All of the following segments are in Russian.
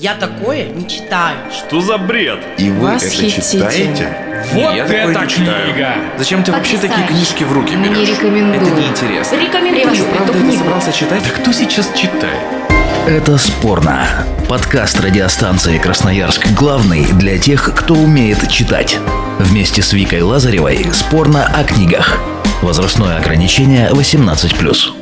Я такое не читаю. Что за бред? И вы это читаете? Вот Я такое это не читаю. книга! Зачем ты вообще такие книжки в руки Не берешь? рекомендую. Это неинтересно. Рекомендую Ты правда эту это собрался читать? Да кто сейчас читает? Это спорно. Подкаст радиостанции Красноярск главный для тех, кто умеет читать. Вместе с Викой Лазаревой спорно о книгах. Возрастное ограничение 18+.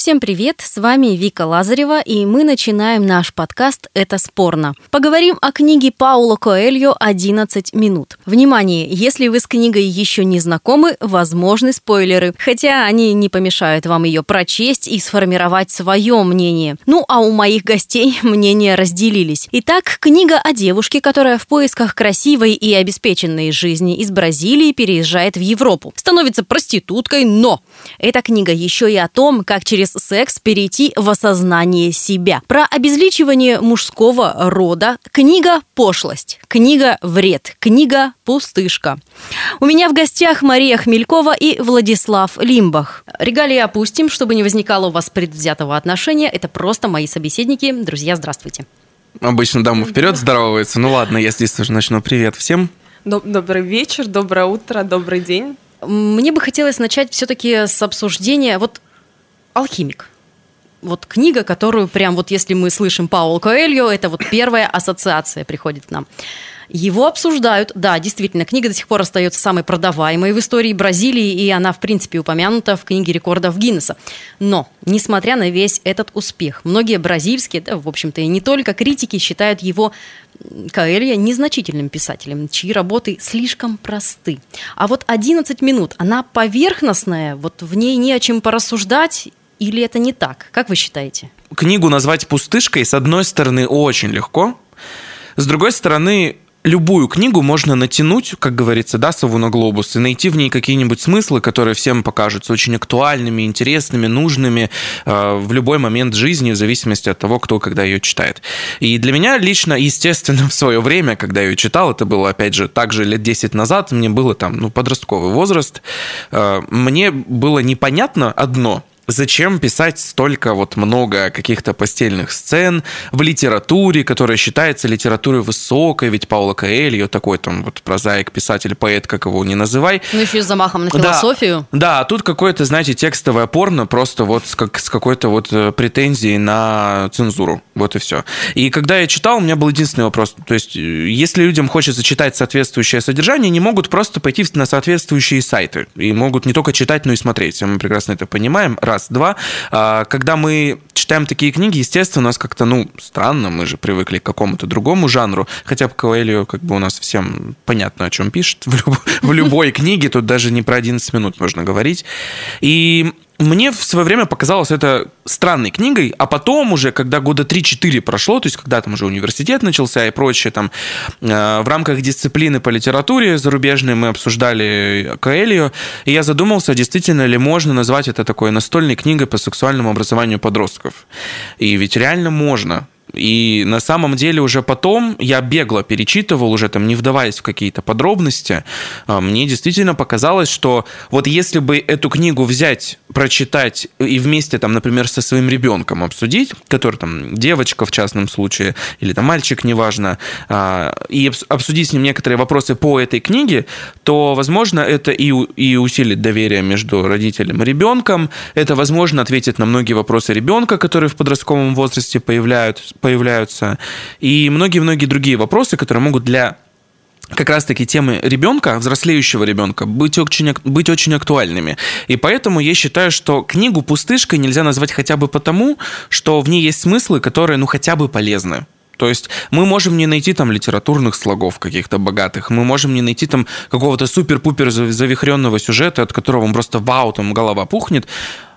Всем привет, с вами Вика Лазарева, и мы начинаем наш подкаст «Это спорно». Поговорим о книге Паула Коэльо «11 минут». Внимание, если вы с книгой еще не знакомы, возможны спойлеры, хотя они не помешают вам ее прочесть и сформировать свое мнение. Ну, а у моих гостей мнения разделились. Итак, книга о девушке, которая в поисках красивой и обеспеченной жизни из Бразилии переезжает в Европу. Становится проституткой, но эта книга еще и о том, как через секс перейти в осознание себя. Про обезличивание мужского рода. Книга «Пошлость». Книга «Вред». Книга «Пустышка». У меня в гостях Мария Хмелькова и Владислав Лимбах. Регалии опустим, чтобы не возникало у вас предвзятого отношения. Это просто мои собеседники. Друзья, здравствуйте. Обычно дамы вперед здороваются. Ну ладно, я здесь тоже начну. Привет всем. Доб- Добрый вечер, доброе утро, добрый день. Мне бы хотелось начать все-таки с обсуждения. Вот «Алхимик». Вот книга, которую прям вот если мы слышим Паул Коэльо, это вот первая ассоциация приходит к нам. Его обсуждают. Да, действительно, книга до сих пор остается самой продаваемой в истории Бразилии, и она, в принципе, упомянута в книге рекордов Гиннесса. Но, несмотря на весь этот успех, многие бразильские, да, в общем-то, и не только критики считают его м, Коэльо незначительным писателем, чьи работы слишком просты. А вот 11 минут, она поверхностная, вот в ней не о чем порассуждать, или это не так? Как вы считаете? Книгу назвать пустышкой, с одной стороны, очень легко. С другой стороны, любую книгу можно натянуть, как говорится, да, сову на глобус, и найти в ней какие-нибудь смыслы, которые всем покажутся очень актуальными, интересными, нужными э, в любой момент жизни, в зависимости от того, кто когда ее читает. И для меня лично, естественно, в свое время, когда я ее читал, это было, опять же, также лет 10 назад, мне было там, ну, подростковый возраст, э, мне было непонятно одно – Зачем писать столько вот много каких-то постельных сцен в литературе, которая считается литературой высокой, ведь Паула Коэльо такой там вот прозаик, писатель, поэт, как его не называй. Ну, еще и с замахом на Да. философию. Да, а тут какое-то, знаете, текстовое порно, просто вот с, как, с какой-то вот э, претензией на цензуру. Вот и все. И когда я читал, у меня был единственный вопрос. То есть, э, если людям хочется читать соответствующее содержание, они могут просто пойти на соответствующие сайты. И могут не только читать, но и смотреть. Мы прекрасно это понимаем. Раз. Два. А, Когда мы читаем такие книги, естественно, у нас как-то, ну, странно, мы же привыкли к какому-то другому жанру. Хотя бы Коэльо, как бы у нас всем понятно, о чем пишет. В, люб- в любой книге тут даже не про 11 минут можно говорить. И мне в свое время показалось это странной книгой, а потом уже, когда года 3-4 прошло, то есть когда там уже университет начался и прочее, там э, в рамках дисциплины по литературе зарубежной мы обсуждали Коэльо, и я задумался, действительно ли можно назвать это такой настольной книгой по сексуальному образованию подростков. И ведь реально можно. И на самом деле уже потом я бегло перечитывал, уже там не вдаваясь в какие-то подробности, а, мне действительно показалось, что вот если бы эту книгу взять, прочитать и вместе там, например, со своим ребенком обсудить, который там девочка в частном случае, или там мальчик, неважно, а, и обс- обсудить с ним некоторые вопросы по этой книге, то, возможно, это и, и усилит доверие между родителем и ребенком, это, возможно, ответит на многие вопросы ребенка, которые в подростковом возрасте появляют, появляются, и многие-многие другие вопросы, которые могут для как раз-таки темы ребенка, взрослеющего ребенка, быть очень, быть очень актуальными. И поэтому я считаю, что книгу «Пустышкой» нельзя назвать хотя бы потому, что в ней есть смыслы, которые, ну, хотя бы полезны. То есть мы можем не найти там литературных слогов каких-то богатых, мы можем не найти там какого-то супер-пупер завихренного сюжета, от которого вам просто вау, там голова пухнет,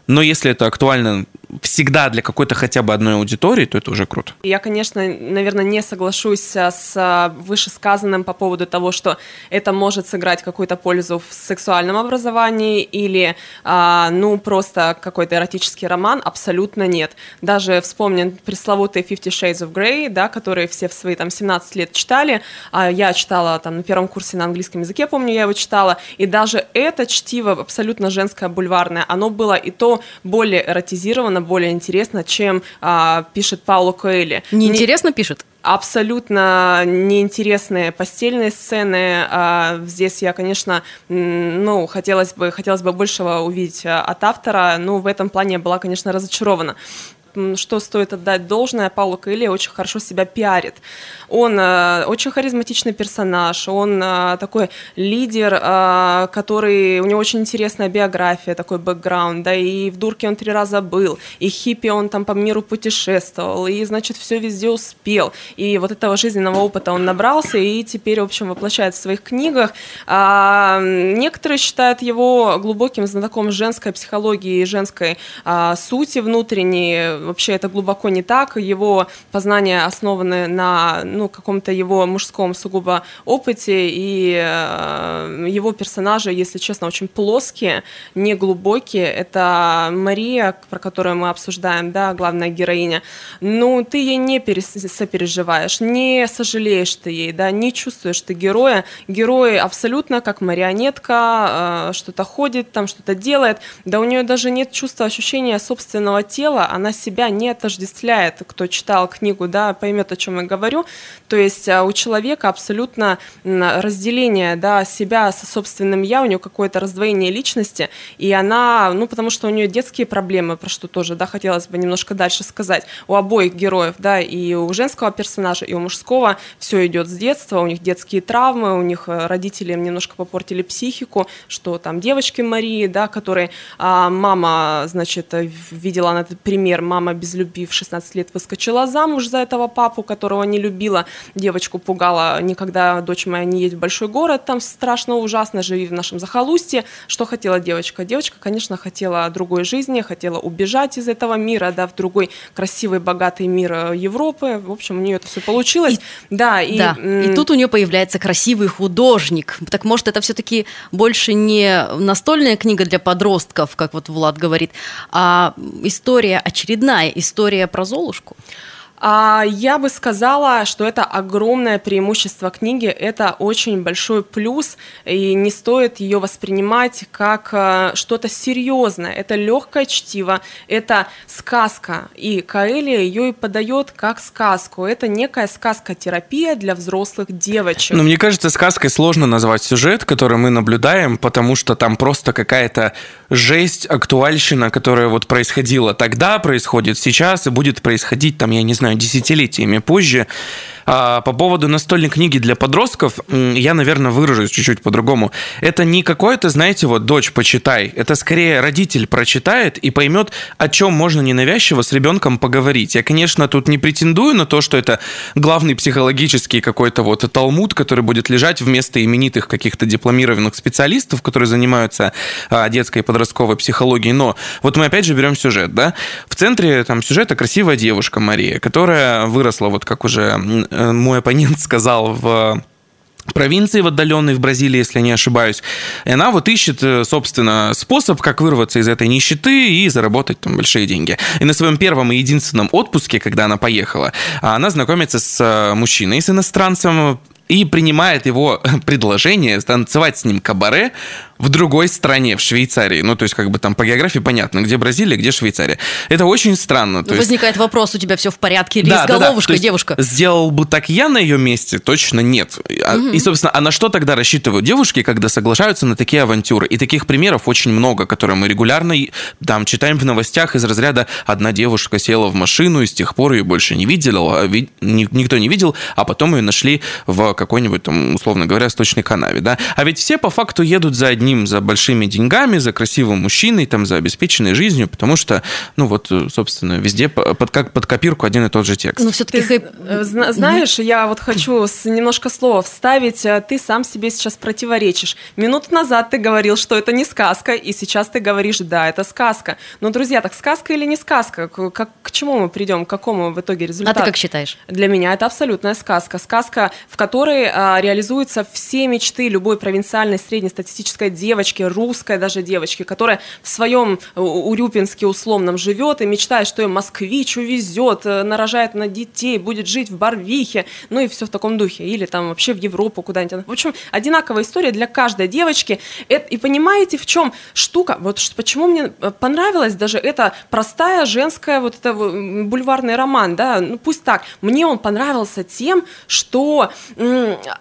но если это актуально всегда для какой-то хотя бы одной аудитории, то это уже круто. Я, конечно, наверное, не соглашусь с а, вышесказанным по поводу того, что это может сыграть какую-то пользу в сексуальном образовании или, а, ну, просто какой-то эротический роман. Абсолютно нет. Даже вспомнен пресловутый Fifty Shades of Grey, да, которые все в свои там 17 лет читали. А я читала там на первом курсе на английском языке, помню, я его читала. И даже это чтиво абсолютно женское, бульварное, оно было и то более эротизировано, более интересно, чем а, пишет Пауло Коэли. Неинтересно Не... пишет? абсолютно неинтересные постельные сцены. А, здесь я, конечно, ну, хотелось бы, хотелось бы большего увидеть а, от автора, но в этом плане я была, конечно, разочарована что стоит отдать должное, Пауло Коэльо очень хорошо себя пиарит. Он э, очень харизматичный персонаж, он э, такой лидер, э, который, у него очень интересная биография, такой бэкграунд, да, и в дурке он три раза был, и хиппи он там по миру путешествовал, и, значит, все везде успел, и вот этого жизненного опыта он набрался, и теперь, в общем, воплощает в своих книгах. А, некоторые считают его глубоким знатоком женской психологии и женской а, сути внутренней, вообще это глубоко не так. Его познания основаны на ну, каком-то его мужском сугубо опыте, и э, его персонажи, если честно, очень плоские, не глубокие. Это Мария, про которую мы обсуждаем, да, главная героиня. Ну, ты ей не сопереживаешь, не сожалеешь ты ей, да, не чувствуешь ты героя. Герой абсолютно как марионетка, э, что-то ходит, там что-то делает. Да у нее даже нет чувства ощущения собственного тела, она себя себя не отождествляет. Кто читал книгу, да, поймет, о чем я говорю. То есть а, у человека абсолютно разделение да, себя со собственным я, у нее какое-то раздвоение личности, и она, ну, потому что у нее детские проблемы, про что тоже, да, хотелось бы немножко дальше сказать. У обоих героев, да, и у женского персонажа, и у мужского все идет с детства, у них детские травмы, у них э, родители им немножко попортили психику, что там девочки Марии, да, которые а, мама, значит, видела на этот пример, мама мама без любви в 16 лет выскочила замуж за этого папу, которого не любила. Девочку пугала, никогда дочь моя не едет в большой город, там страшно, ужасно, живи в нашем захолустье. Что хотела девочка? Девочка, конечно, хотела другой жизни, хотела убежать из этого мира, да, в другой красивый, богатый мир э, Европы. В общем, у нее это все получилось. И, да, и, да. и тут у нее появляется красивый художник. Так может, это все-таки больше не настольная книга для подростков, как вот Влад говорит, а история очередная очередная история про Золушку. А, я бы сказала, что это огромное преимущество книги, это очень большой плюс, и не стоит ее воспринимать как э, что-то серьезное. Это легкое чтиво, это сказка, и Каэлия ее и подает как сказку. Это некая сказка-терапия для взрослых девочек. Ну, мне кажется, сказкой сложно назвать сюжет, который мы наблюдаем, потому что там просто какая-то жесть, актуальщина, которая вот происходила тогда, происходит сейчас и будет происходить там, я не знаю, десятилетиями позже. А, по поводу настольной книги для подростков, я, наверное, выражусь чуть-чуть по-другому. Это не какое-то, знаете, вот, дочь, почитай. Это скорее родитель прочитает и поймет, о чем можно ненавязчиво с ребенком поговорить. Я, конечно, тут не претендую на то, что это главный психологический какой-то вот талмуд, который будет лежать вместо именитых каких-то дипломированных специалистов, которые занимаются а, детской и подростковой психологией. Но вот мы опять же берем сюжет, да? В центре там сюжета красивая девушка Мария, которая выросла, вот как уже мой оппонент сказал в провинции в отдаленной, в Бразилии, если не ошибаюсь. И она вот ищет, э, собственно, способ, как вырваться из этой нищеты и заработать там большие деньги. И на своем первом и единственном отпуске, когда она поехала, она знакомится с э, мужчиной, с иностранцем, и принимает его предложение танцевать с ним кабаре в другой стране, в Швейцарии. Ну, то есть, как бы там по географии понятно, где Бразилия, где Швейцария. Это очень странно. То Возникает есть... вопрос, у тебя все в порядке или да, с головушкой, да, да. девушка? Сделал бы так я на ее месте? Точно нет. Угу. И, собственно, а на что тогда рассчитывают девушки, когда соглашаются на такие авантюры? И таких примеров очень много, которые мы регулярно там читаем в новостях из разряда «одна девушка села в машину, и с тех пор ее больше не видел, а никто не видел, а потом ее нашли в какой-нибудь, там, условно говоря, сточной канаве». Да? А ведь все по факту едут за одним ним за большими деньгами, за красивым мужчиной, там, за обеспеченной жизнью, потому что, ну вот, собственно, везде под, как под копирку один и тот же текст. Но все-таки ты э, знаешь, я вот хочу немножко слова вставить. Э, ты сам себе сейчас противоречишь. Минуту назад ты говорил, что это не сказка, и сейчас ты говоришь, да, это сказка. Но, друзья, так сказка или не сказка? Как, к чему мы придем, к какому в итоге результату? А ты как считаешь? Для меня это абсолютная сказка. Сказка, в которой а, реализуются все мечты любой провинциальной среднестатистической девочке, русской даже девочке, которая в своем Урюпинске условном живет и мечтает, что ее москвич увезет, э, нарожает на детей, будет жить в Барвихе, ну и все в таком духе, или там вообще в Европу куда-нибудь. В общем, одинаковая история для каждой девочки. И понимаете, в чем штука? Вот почему мне э, понравилась даже эта простая женская вот это бульварный роман, да, ну пусть так. Мне он понравился тем, что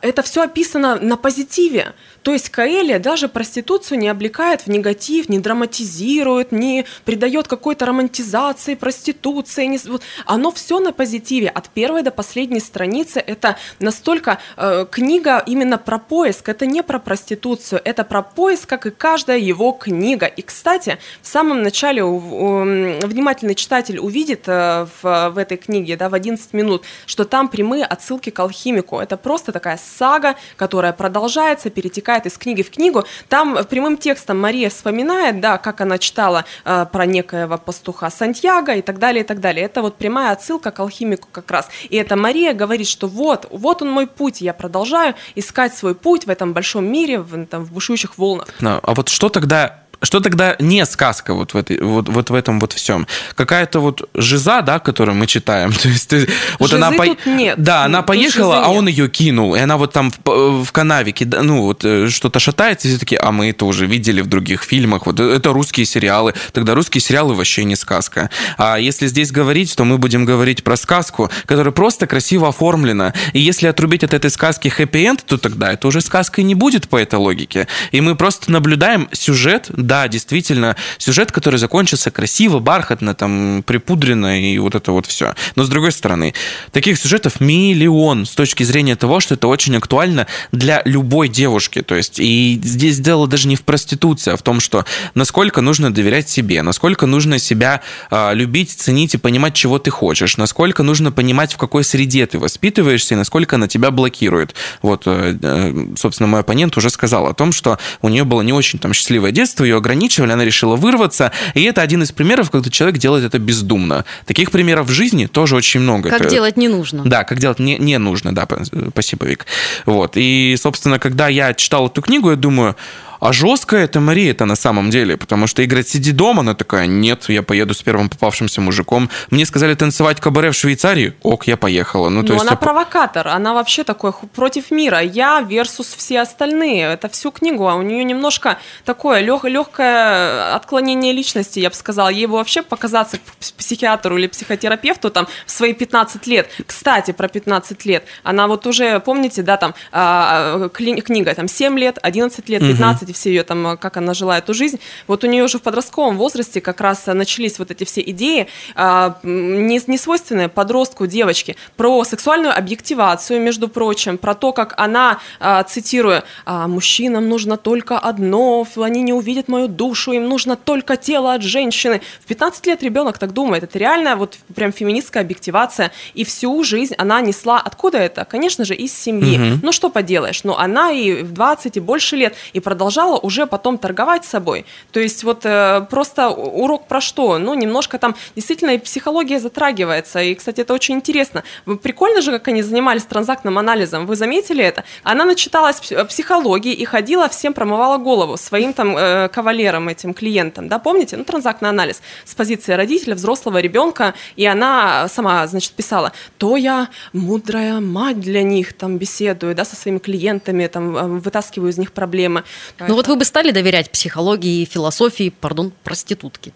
это все описано на позитиве. То есть Каэлия даже проституцию не облекает в негатив, не драматизирует, не придает какой-то романтизации проституции. Не... Оно все на позитиве. От первой до последней страницы это настолько э, книга именно про поиск. Это не про проституцию, это про поиск, как и каждая его книга. И, кстати, в самом начале у, у, внимательный читатель увидит э, в, в этой книге, да, в 11 минут, что там прямые отсылки к алхимику. Это просто такая сага, которая продолжается, перетекает перетекает из книги в книгу. Там прямым текстом Мария вспоминает, да, как она читала э, про некоего пастуха Сантьяго и так далее, и так далее. Это вот прямая отсылка к алхимику как раз. И это Мария говорит, что вот, вот он мой путь, я продолжаю искать свой путь в этом большом мире, в, там, в бушующих волнах. А вот что тогда что тогда не сказка вот в, этой, вот, вот в этом вот всем? Какая-то вот жиза, да, которую мы читаем. То есть, ты, вот Жизы она по... тут нет. Да, она Тут поехала, а он ее кинул. И она вот там в, в канаве, кида- ну, вот э, что-то шатается, и все таки а мы это уже видели в других фильмах. Вот это русские сериалы. Тогда русские сериалы вообще не сказка. А если здесь говорить, то мы будем говорить про сказку, которая просто красиво оформлена. И если отрубить от этой сказки хэппи-энд, то тогда это уже сказкой не будет по этой логике. И мы просто наблюдаем сюжет, да, действительно, сюжет, который закончился красиво, бархатно, там, припудренно и вот это вот все. Но с другой стороны, таких сюжетов миллион с точки зрения того, что это очень актуально для любой девушки. То есть, и здесь дело даже не в проституции, а в том, что насколько нужно доверять себе, насколько нужно себя а, любить, ценить и понимать, чего ты хочешь, насколько нужно понимать, в какой среде ты воспитываешься и насколько она тебя блокирует. Вот, э, э, собственно, мой оппонент уже сказал о том, что у нее было не очень там счастливое детство, ее ограничивали, она решила вырваться, и это один из примеров, когда человек делает это бездумно. Таких примеров в жизни тоже очень много. Как Это- делать не нужно. да, как делать не, не нужно, да, п- спасибо, Вик. Вот, и, собственно, когда я читал эту книгу, я думаю, а жесткая это Мария это на самом деле, потому что играть «Сиди дома», она такая, нет, я поеду с первым попавшимся мужиком. Мне сказали танцевать кабаре в Швейцарии, ок, я поехала. Ну, то Но есть... она я провокатор, она вообще такой против мира. Я versus все остальные. Это всю книгу, а у нее немножко такое лег, легкое отклонение личности, я бы сказала. Ей бы вообще показаться к психиатру или психотерапевту там в свои 15 лет. Кстати, про 15 лет. Она вот уже, помните, да, там а, кли- книга, там 7 лет, 11 лет, 15, и все ее там, а, как она жила эту жизнь. Вот у нее уже в подростковом возрасте как раз а, начались вот эти все идеи, а, не, не свойственные подростку, девочке, про сексуальную объективацию, между прочим, про то, как она, а, цитирую, «А, «мужчинам нужно только одно, они не увидят мою душу, им нужно только тело от женщины». В 15 лет ребенок так думает. Это реально вот прям феминистская объективация. И всю жизнь она несла... Откуда это? Конечно же, из семьи. Мгм. Ну, что поделаешь? Но она и в 20, и больше лет, и продолжала уже потом торговать собой. То есть вот э, просто урок про что? Ну, немножко там действительно и психология затрагивается. И, кстати, это очень интересно. Прикольно же, как они занимались транзактным анализом. Вы заметили это? Она начиталась пс- психологии и ходила, всем промывала голову своим там э, кавалерам, этим клиентам. Да, помните? Ну, транзактный анализ с позиции родителя, взрослого ребенка. И она сама, значит, писала, то я мудрая мать для них, там беседую, да, со своими клиентами, там э, вытаскиваю из них проблемы. Ну вот вы бы стали доверять психологии, философии, пардон, проститутки.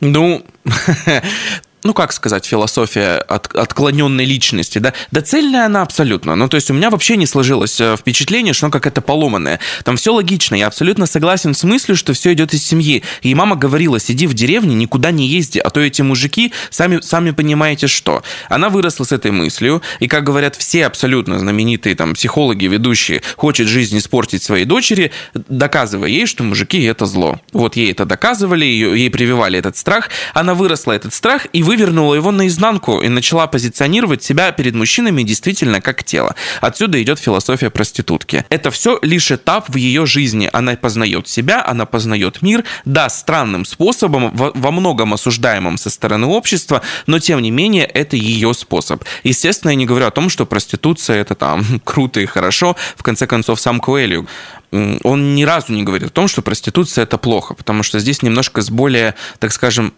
Ну, ну как сказать, философия от- отклоненной личности, да? Да цельная она абсолютно. Ну, то есть у меня вообще не сложилось э, впечатление, что она какая-то поломанная. Там все логично. Я абсолютно согласен с мыслью, что все идет из семьи. И мама говорила, сиди в деревне, никуда не езди, а то эти мужики, сами, сами понимаете что. Она выросла с этой мыслью, и, как говорят все абсолютно знаменитые там психологи, ведущие, хочет жизнь испортить своей дочери, доказывая ей, что мужики это зло. Вот ей это доказывали, ее, ей прививали этот страх, она выросла этот страх и вышла вывернула его наизнанку и начала позиционировать себя перед мужчинами действительно как тело. Отсюда идет философия проститутки. Это все лишь этап в ее жизни. Она познает себя, она познает мир, да, странным способом, во, многом осуждаемым со стороны общества, но тем не менее это ее способ. Естественно, я не говорю о том, что проституция это там круто и хорошо. В конце концов, сам Коэлью он ни разу не говорит о том, что проституция это плохо, потому что здесь немножко с более, так скажем,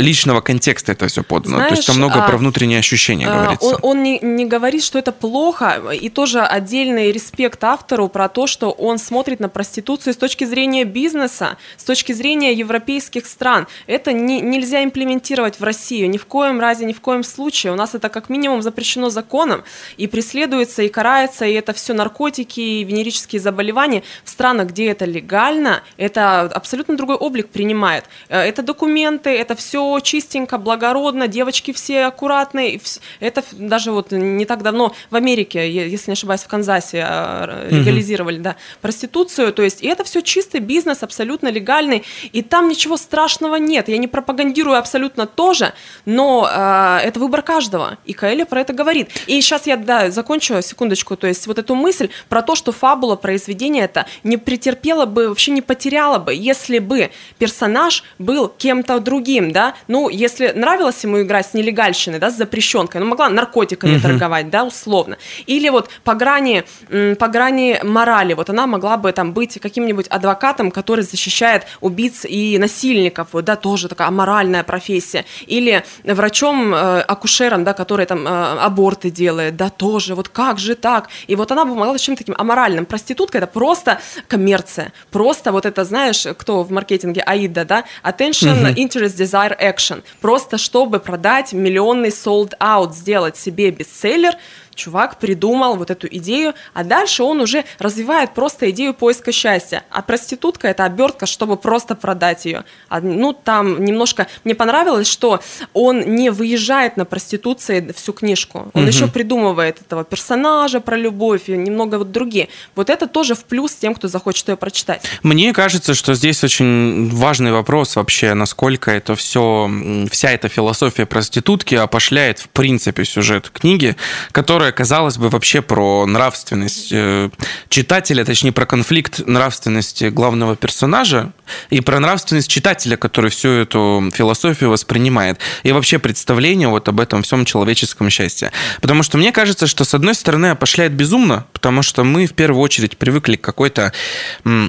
личного контекста это все подано. Знаешь, То есть там много а, про внутренние ощущения а, говорится. Он, он не, не говорит, что это плохо, и тоже отдельный респект автору про то, что он смотрит на проституцию с точки зрения бизнеса, с точки зрения европейских стран. Это не, нельзя имплементировать в Россию ни в коем разе, ни в коем случае. У нас это как минимум запрещено законом и преследуется, и карается, и это все наркотики, и венерические заболевания. В странах, где это легально, это абсолютно другой облик принимает. Э, это документы, это все чистенько, благородно, девочки все аккуратные. Это даже вот не так давно в Америке, если не ошибаюсь, в Канзасе а, легализировали, угу. да, проституцию. То есть и это все чистый бизнес, абсолютно легальный. И там ничего страшного нет. Я не пропагандирую абсолютно тоже, но э, это выбор каждого. И Каэля про это говорит. И сейчас я, да, закончу секундочку. То есть вот эту мысль про то, что фабула произведения это не претерпела бы, вообще не потеряла бы, если бы персонаж был кем-то другим, да, ну, если нравилось ему играть с нелегальщиной, да, с запрещенкой, ну, могла наркотиками угу. торговать, да, условно. Или вот по грани, по грани морали, вот она могла бы там быть каким-нибудь адвокатом, который защищает убийц и насильников, вот, да, тоже такая аморальная профессия. Или врачом-акушером, э, да, который там э, аборты делает, да, тоже, вот как же так? И вот она бы могла чем-то таким аморальным. Проститутка – это просто коммерция, просто вот это, знаешь, кто в маркетинге, AIDA, да, attention, interest, desire, action, просто чтобы продать миллионный sold out, сделать себе бестселлер, чувак придумал вот эту идею, а дальше он уже развивает просто идею поиска счастья. А проститутка это обертка, чтобы просто продать ее. А, ну, там немножко мне понравилось, что он не выезжает на проституции всю книжку. Он угу. еще придумывает этого персонажа про любовь и немного вот другие. Вот это тоже в плюс тем, кто захочет ее прочитать. Мне кажется, что здесь очень важный вопрос вообще, насколько это все, вся эта философия проститутки опошляет в принципе сюжет книги, которая которая, казалось бы, вообще про нравственность э, читателя, точнее, про конфликт нравственности главного персонажа и про нравственность читателя, который всю эту философию воспринимает. И вообще представление вот об этом всем человеческом счастье. Потому что мне кажется, что, с одной стороны, опошляет безумно, потому что мы в первую очередь привыкли к какой-то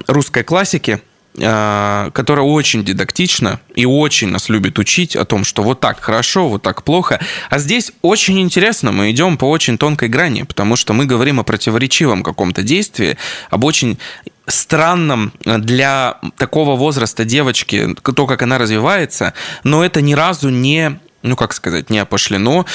русской классике, которая очень дидактична и очень нас любит учить о том, что вот так хорошо, вот так плохо. А здесь очень интересно, мы идем по очень тонкой грани, потому что мы говорим о противоречивом каком-то действии, об очень странном для такого возраста девочки, то, как она развивается, но это ни разу не ну, как сказать, не опошлено,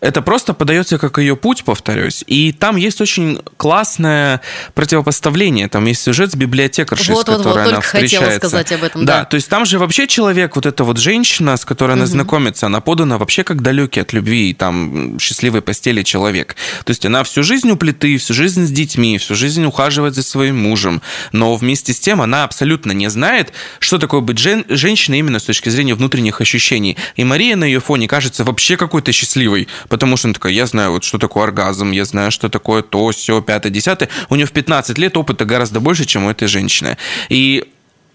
это просто подается как ее путь, повторюсь. И там есть очень классное противопоставление. Там есть сюжет с библиотекаршей, вот, с которой вот, вот, она встречается. хотела сказать об этом. Да, да, то есть там же вообще человек, вот эта вот женщина, с которой она угу. знакомится, она подана вообще как далекий от любви и там счастливой постели человек. То есть она всю жизнь у плиты, всю жизнь с детьми, всю жизнь ухаживает за своим мужем. Но вместе с тем она абсолютно не знает, что такое быть жен- женщиной именно с точки зрения внутренних ощущений. И Мария на ее фоне кажется вообще какой-то счастливой потому что она такая, я знаю, вот что такое оргазм, я знаю, что такое то, все, пятое, десятое. У нее в 15 лет опыта гораздо больше, чем у этой женщины. И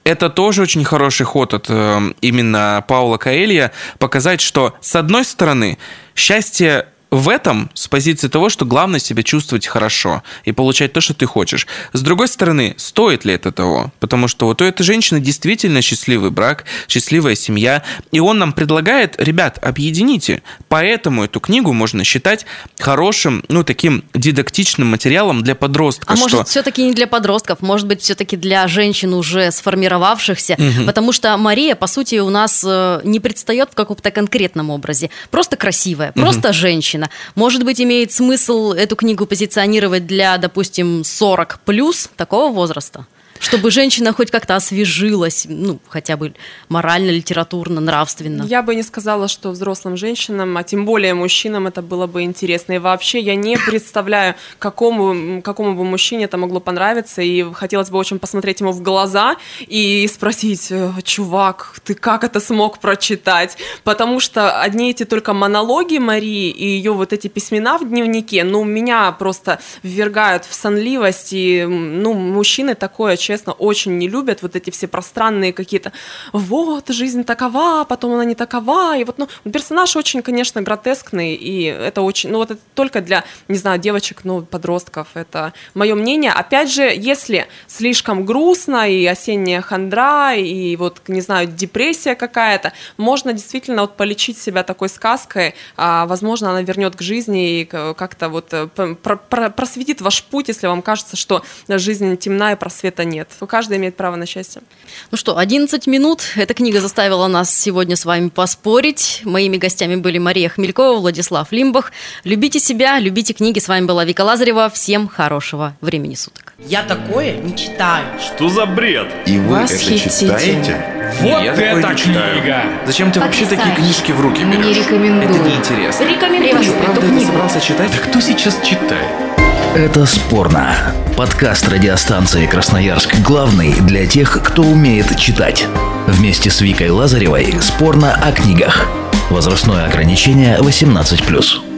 это тоже очень хороший ход от э, именно Паула Каэлья показать, что с одной стороны счастье в этом с позиции того, что главное себя чувствовать хорошо и получать то, что ты хочешь. С другой стороны, стоит ли это того? Потому что вот у этой женщины действительно счастливый брак, счастливая семья, и он нам предлагает, ребят, объедините. Поэтому эту книгу можно считать хорошим, ну, таким дидактичным материалом для подростка. А что... может, все-таки не для подростков, может быть, все-таки для женщин уже сформировавшихся, угу. потому что Мария, по сути, у нас э, не предстает в каком-то конкретном образе. Просто красивая, просто угу. женщина женщина. Может быть, имеет смысл эту книгу позиционировать для, допустим, 40 плюс такого возраста? Чтобы женщина хоть как-то освежилась, ну, хотя бы морально, литературно, нравственно. Я бы не сказала, что взрослым женщинам, а тем более мужчинам это было бы интересно. И вообще я не представляю, какому, какому бы мужчине это могло понравиться. И хотелось бы очень посмотреть ему в глаза и спросить, «Э, чувак, ты как это смог прочитать? Потому что одни эти только монологи Марии и ее вот эти письмена в дневнике, ну, меня просто ввергают в сонливость. И, ну, мужчины такое, честно, очень не любят вот эти все пространные какие-то вот, жизнь такова, потом она не такова. И вот, ну, персонаж очень, конечно, гротескный, и это очень, ну, вот это только для, не знаю, девочек, ну, подростков, это мое мнение. Опять же, если слишком грустно, и осенняя хандра, и вот, не знаю, депрессия какая-то, можно действительно вот полечить себя такой сказкой, а, возможно, она вернет к жизни и как-то вот э, про- про- просветит ваш путь, если вам кажется, что жизнь темна и просвета нет. Каждый имеет право на счастье. Ну что, 11 минут. Эта книга заставила нас сегодня с вами поспорить. Моими гостями были Мария Хмелькова, Владислав Лимбах. Любите себя, любите книги. С вами была Вика Лазарева. Всем хорошего времени суток. Я такое не читаю. Что за бред? И вы это Восхитительно. читаете? Вот Я это не читаю. книга! Зачем ты вообще такие книжки в руки Не берешь? рекомендую. Это неинтересно. Рекомендую Ты правда это книгу. собрался читать? Да кто сейчас читает? Это спорно. Подкаст радиостанции Красноярск главный для тех, кто умеет читать. Вместе с Викой Лазаревой спорно о книгах. Возрастное ограничение 18+.